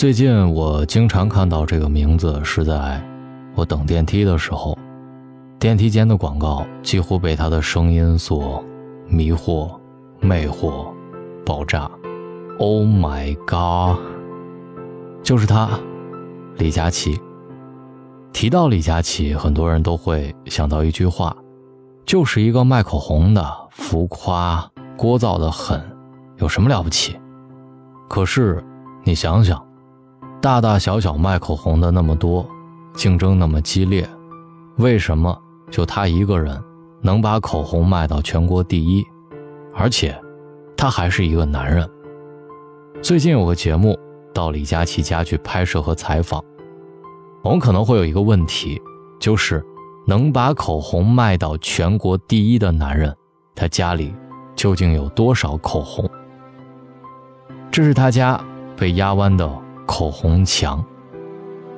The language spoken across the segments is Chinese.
最近我经常看到这个名字，是在我等电梯的时候，电梯间的广告几乎被他的声音所迷惑、魅惑、爆炸。Oh my god！就是他，李佳琦。提到李佳琦，很多人都会想到一句话，就是一个卖口红的，浮夸、聒噪的很，有什么了不起？可是你想想。大大小小卖口红的那么多，竞争那么激烈，为什么就他一个人能把口红卖到全国第一？而且，他还是一个男人。最近有个节目到李佳琦家去拍摄和采访，我们可能会有一个问题，就是能把口红卖到全国第一的男人，他家里究竟有多少口红？这是他家被压弯的。口红墙，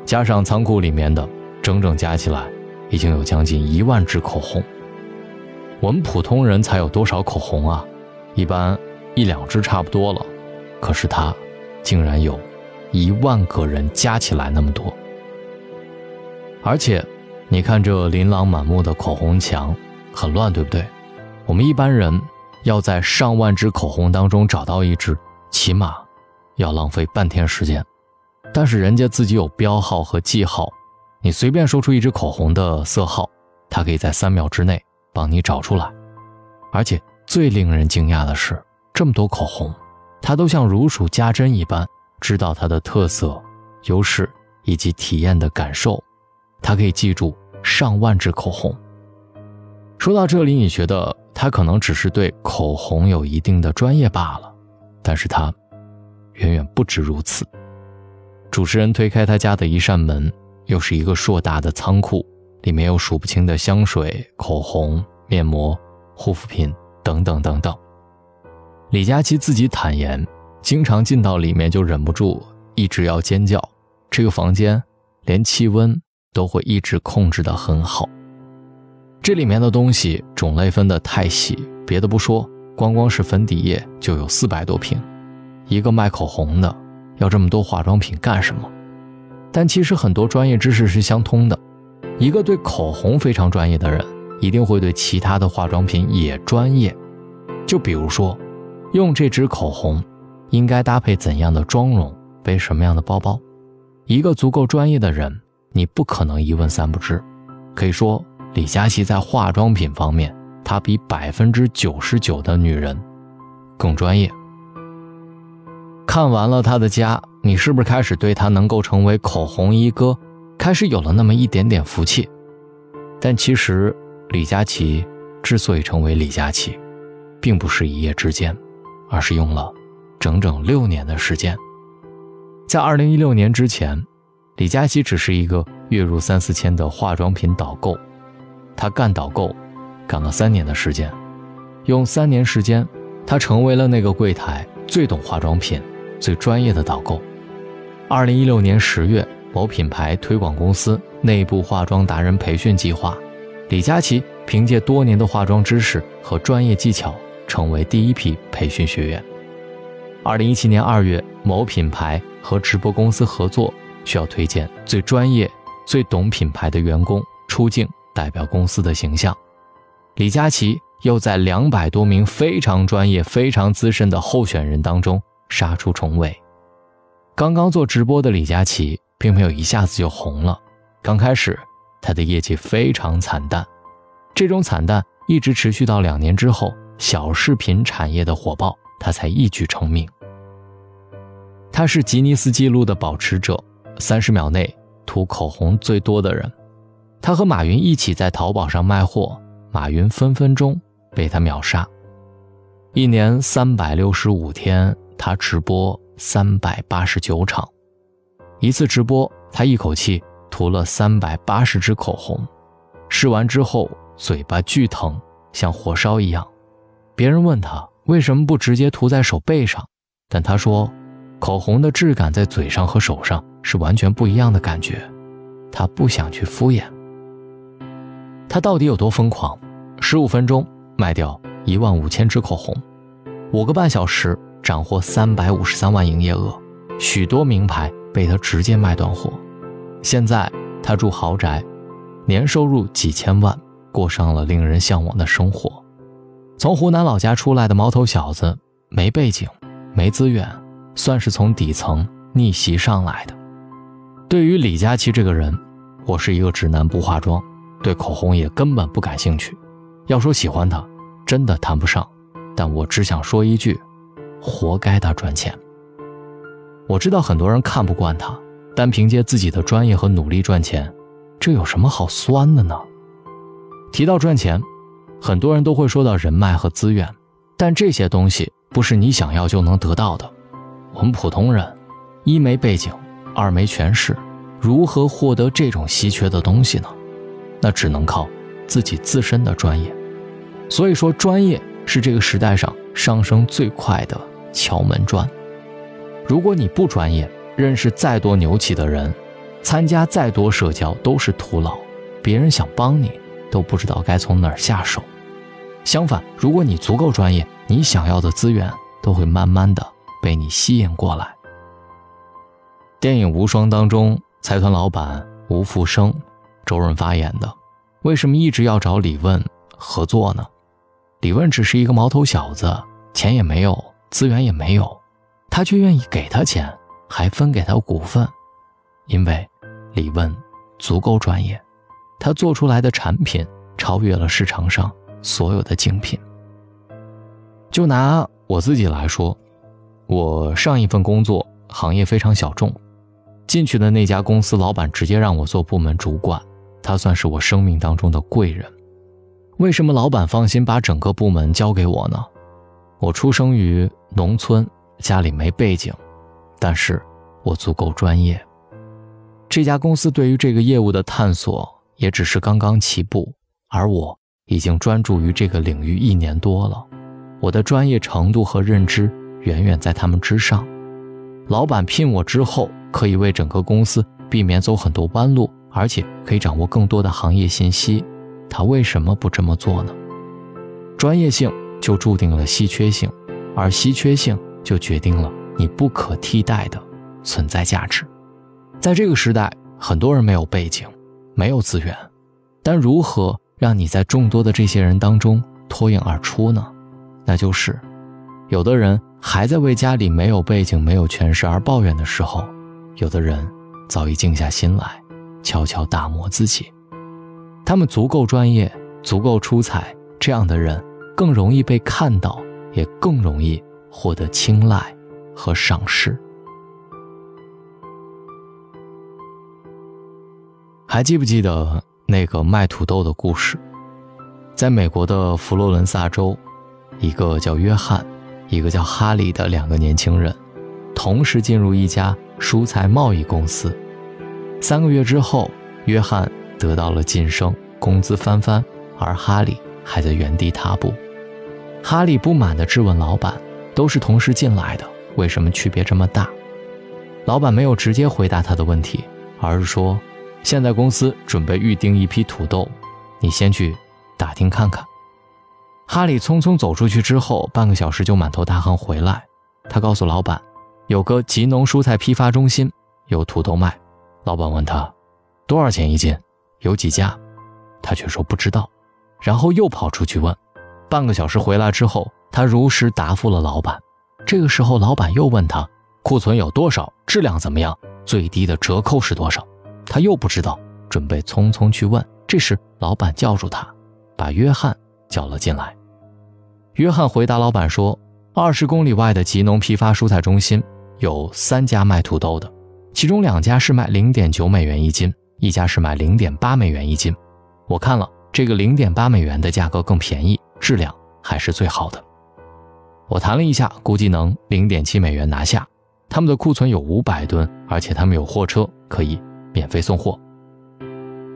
加上仓库里面的，整整加起来，已经有将近一万支口红。我们普通人才有多少口红啊？一般一两支差不多了，可是他，竟然有，一万个人加起来那么多。而且，你看这琳琅满目的口红墙，很乱，对不对？我们一般人要在上万支口红当中找到一支，起码要浪费半天时间。但是人家自己有标号和记号，你随便说出一支口红的色号，它可以在三秒之内帮你找出来。而且最令人惊讶的是，这么多口红，它都像如数家珍一般，知道它的特色、优势以及体验的感受，它可以记住上万支口红。说到这里，你觉得他可能只是对口红有一定的专业罢了，但是他远远不止如此。主持人推开他家的一扇门，又是一个硕大的仓库，里面有数不清的香水、口红、面膜、护肤品等等等等。李佳琦自己坦言，经常进到里面就忍不住一直要尖叫。这个房间连气温都会一直控制得很好。这里面的东西种类分得太细，别的不说，光光是粉底液就有四百多瓶。一个卖口红的。要这么多化妆品干什么？但其实很多专业知识是相通的。一个对口红非常专业的人，一定会对其他的化妆品也专业。就比如说，用这支口红，应该搭配怎样的妆容，背什么样的包包。一个足够专业的人，你不可能一问三不知。可以说，李佳琦在化妆品方面，他比百分之九十九的女人更专业。看完了他的家，你是不是开始对他能够成为口红一哥，开始有了那么一点点福气？但其实，李佳琦之所以成为李佳琦，并不是一夜之间，而是用了整整六年的时间。在二零一六年之前，李佳琦只是一个月入三四千的化妆品导购，他干导购，干了三年的时间，用三年时间，他成为了那个柜台最懂化妆品。最专业的导购。二零一六年十月，某品牌推广公司内部化妆达人培训计划，李佳琦凭借多年的化妆知识和专业技巧，成为第一批培训学员。二零一七年二月，某品牌和直播公司合作，需要推荐最专业、最懂品牌的员工出镜，代表公司的形象。李佳琦又在两百多名非常专业、非常资深的候选人当中。杀出重围。刚刚做直播的李佳琦并没有一下子就红了，刚开始他的业绩非常惨淡，这种惨淡一直持续到两年之后，小视频产业的火爆，他才一举成名。他是吉尼斯纪录的保持者，三十秒内涂口红最多的人。他和马云一起在淘宝上卖货，马云分分钟被他秒杀。一年三百六十五天。他直播三百八十九场，一次直播他一口气涂了三百八十支口红，试完之后嘴巴巨疼，像火烧一样。别人问他为什么不直接涂在手背上，但他说，口红的质感在嘴上和手上是完全不一样的感觉，他不想去敷衍。他到底有多疯狂？十五分钟卖掉一万五千支口红，五个半小时。斩获三百五十三万营业额，许多名牌被他直接卖断货。现在他住豪宅，年收入几千万，过上了令人向往的生活。从湖南老家出来的毛头小子，没背景，没资源，算是从底层逆袭上来的。对于李佳琦这个人，我是一个直男，不化妆，对口红也根本不感兴趣。要说喜欢他，真的谈不上。但我只想说一句：活该他赚钱。我知道很多人看不惯他，单凭借自己的专业和努力赚钱，这有什么好酸的呢？提到赚钱，很多人都会说到人脉和资源，但这些东西不是你想要就能得到的。我们普通人，一没背景，二没权势，如何获得这种稀缺的东西呢？那只能靠自己自身的专业。所以说，专业。是这个时代上上升最快的敲门砖。如果你不专业，认识再多牛气的人，参加再多社交都是徒劳，别人想帮你都不知道该从哪儿下手。相反，如果你足够专业，你想要的资源都会慢慢的被你吸引过来。电影《无双》当中，财团老板吴福生，周润发演的，为什么一直要找李问合作呢？李问只是一个毛头小子，钱也没有，资源也没有，他却愿意给他钱，还分给他股份，因为李问足够专业，他做出来的产品超越了市场上所有的竞品。就拿我自己来说，我上一份工作行业非常小众，进去的那家公司老板直接让我做部门主管，他算是我生命当中的贵人。为什么老板放心把整个部门交给我呢？我出生于农村，家里没背景，但是我足够专业。这家公司对于这个业务的探索也只是刚刚起步，而我已经专注于这个领域一年多了，我的专业程度和认知远远在他们之上。老板聘我之后，可以为整个公司避免走很多弯路，而且可以掌握更多的行业信息。他为什么不这么做呢？专业性就注定了稀缺性，而稀缺性就决定了你不可替代的存在价值。在这个时代，很多人没有背景，没有资源，但如何让你在众多的这些人当中脱颖而出呢？那就是，有的人还在为家里没有背景、没有权势而抱怨的时候，有的人早已静下心来，悄悄打磨自己。他们足够专业，足够出彩，这样的人更容易被看到，也更容易获得青睐和赏识。还记不记得那个卖土豆的故事？在美国的佛罗伦萨州，一个叫约翰，一个叫哈利的两个年轻人，同时进入一家蔬菜贸易公司。三个月之后，约翰。得到了晋升，工资翻番，而哈利还在原地踏步。哈利不满地质问老板：“都是同时进来的，为什么区别这么大？”老板没有直接回答他的问题，而是说：“现在公司准备预定一批土豆，你先去打听看看。”哈利匆匆走出去之后，半个小时就满头大汗回来。他告诉老板：“有个吉农蔬菜批发中心有土豆卖。”老板问他：“多少钱一斤？”有几家，他却说不知道，然后又跑出去问。半个小时回来之后，他如实答复了老板。这个时候，老板又问他库存有多少，质量怎么样，最低的折扣是多少。他又不知道，准备匆匆去问。这时，老板叫住他，把约翰叫了进来。约翰回答老板说：“二十公里外的吉农批发蔬菜中心有三家卖土豆的，其中两家是卖零点九美元一斤。”一家是卖零点八美元一斤，我看了这个零点八美元的价格更便宜，质量还是最好的。我谈了一下，估计能零点七美元拿下。他们的库存有五百吨，而且他们有货车可以免费送货。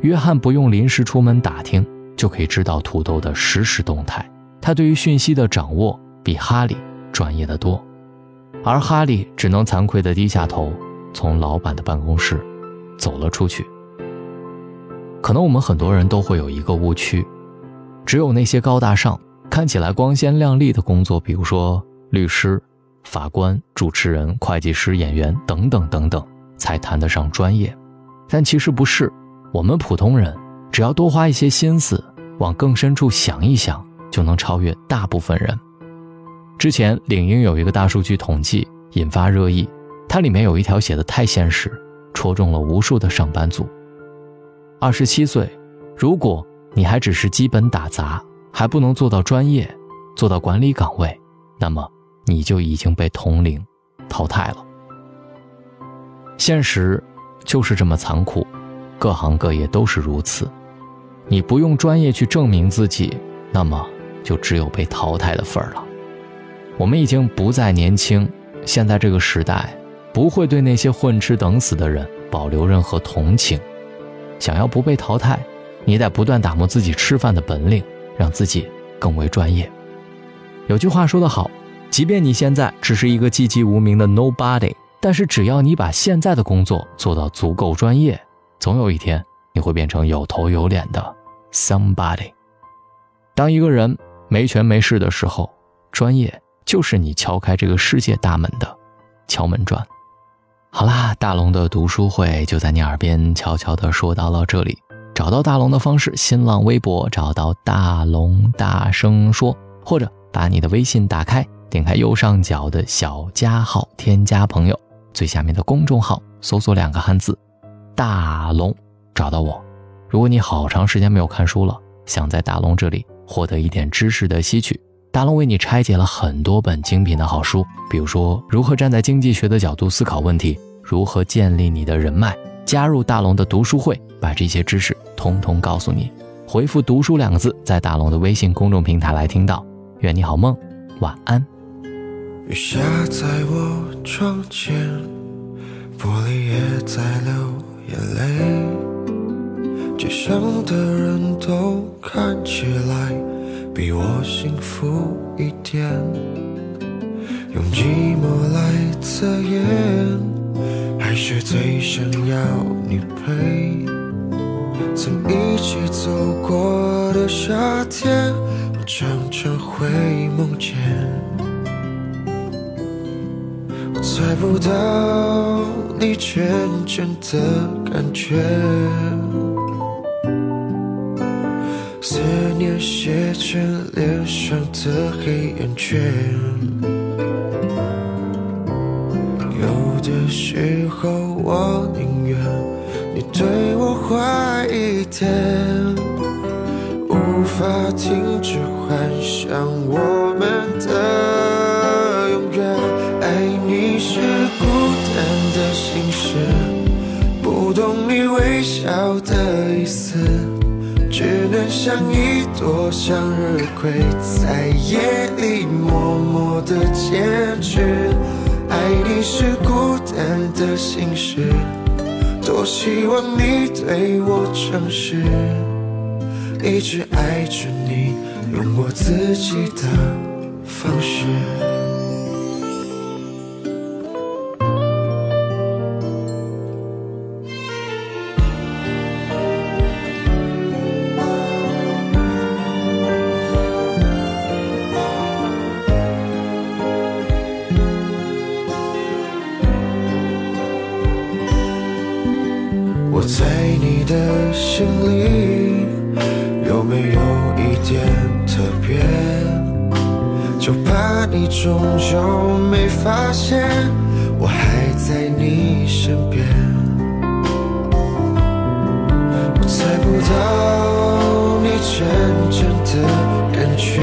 约翰不用临时出门打听，就可以知道土豆的实时动态。他对于讯息的掌握比哈利专业的多，而哈利只能惭愧地低下头，从老板的办公室走了出去。可能我们很多人都会有一个误区，只有那些高大上、看起来光鲜亮丽的工作，比如说律师、法官、主持人、会计师、演员等等等等，才谈得上专业。但其实不是，我们普通人只要多花一些心思，往更深处想一想，就能超越大部分人。之前领英有一个大数据统计引发热议，它里面有一条写的太现实，戳中了无数的上班族。二十七岁，如果你还只是基本打杂，还不能做到专业，做到管理岗位，那么你就已经被同龄淘汰了。现实。就是这么残酷，各行各业都是如此。你不用专业去证明自己，那么就只有被淘汰的份儿了。我们已经不再年轻，现在这个时代不会对那些混吃等死的人保留任何同情。想要不被淘汰，你得不断打磨自己吃饭的本领，让自己更为专业。有句话说得好，即便你现在只是一个寂寂无名的 nobody。但是只要你把现在的工作做到足够专业，总有一天你会变成有头有脸的 somebody。当一个人没权没势的时候，专业就是你敲开这个世界大门的敲门砖。好啦，大龙的读书会就在你耳边悄悄地说到了这里。找到大龙的方式：新浪微博找到大龙，大声说，或者把你的微信打开，点开右上角的小加号，添加朋友。最下面的公众号搜索两个汉字“大龙”，找到我。如果你好长时间没有看书了，想在大龙这里获得一点知识的吸取，大龙为你拆解了很多本精品的好书，比如说如何站在经济学的角度思考问题，如何建立你的人脉，加入大龙的读书会，把这些知识通通告诉你。回复“读书”两个字，在大龙的微信公众平台来听到。愿你好梦，晚安。雨下在我窗前，玻璃也在流眼泪。街上的人都看起来比我幸福一点，用寂寞来测验，是最想要你陪。曾一起走过的夏天，我常常会梦见。我猜不到你真正的感觉，思念写成脸上的黑眼圈。的时候我宁愿你对我坏一点，无法停止幻想我们的永远。爱你是孤单的心事，不懂你微。笑的意思，只能像一朵向日葵，在夜里默默的坚持。爱你是孤单的心事，多希望你对我诚实，一直爱着你，用我自己的方式。终究没发现，我还在你身边。我猜不到你真正的感觉，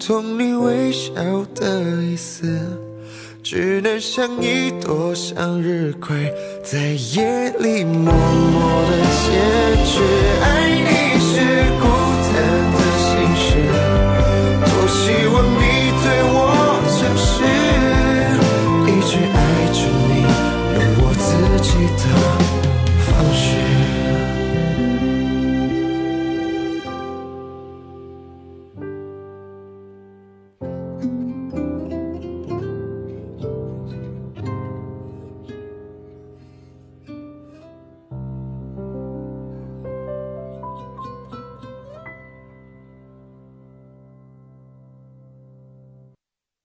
懂你微笑的意思，只能像一朵向日葵，在夜里默默的坚持。爱你是。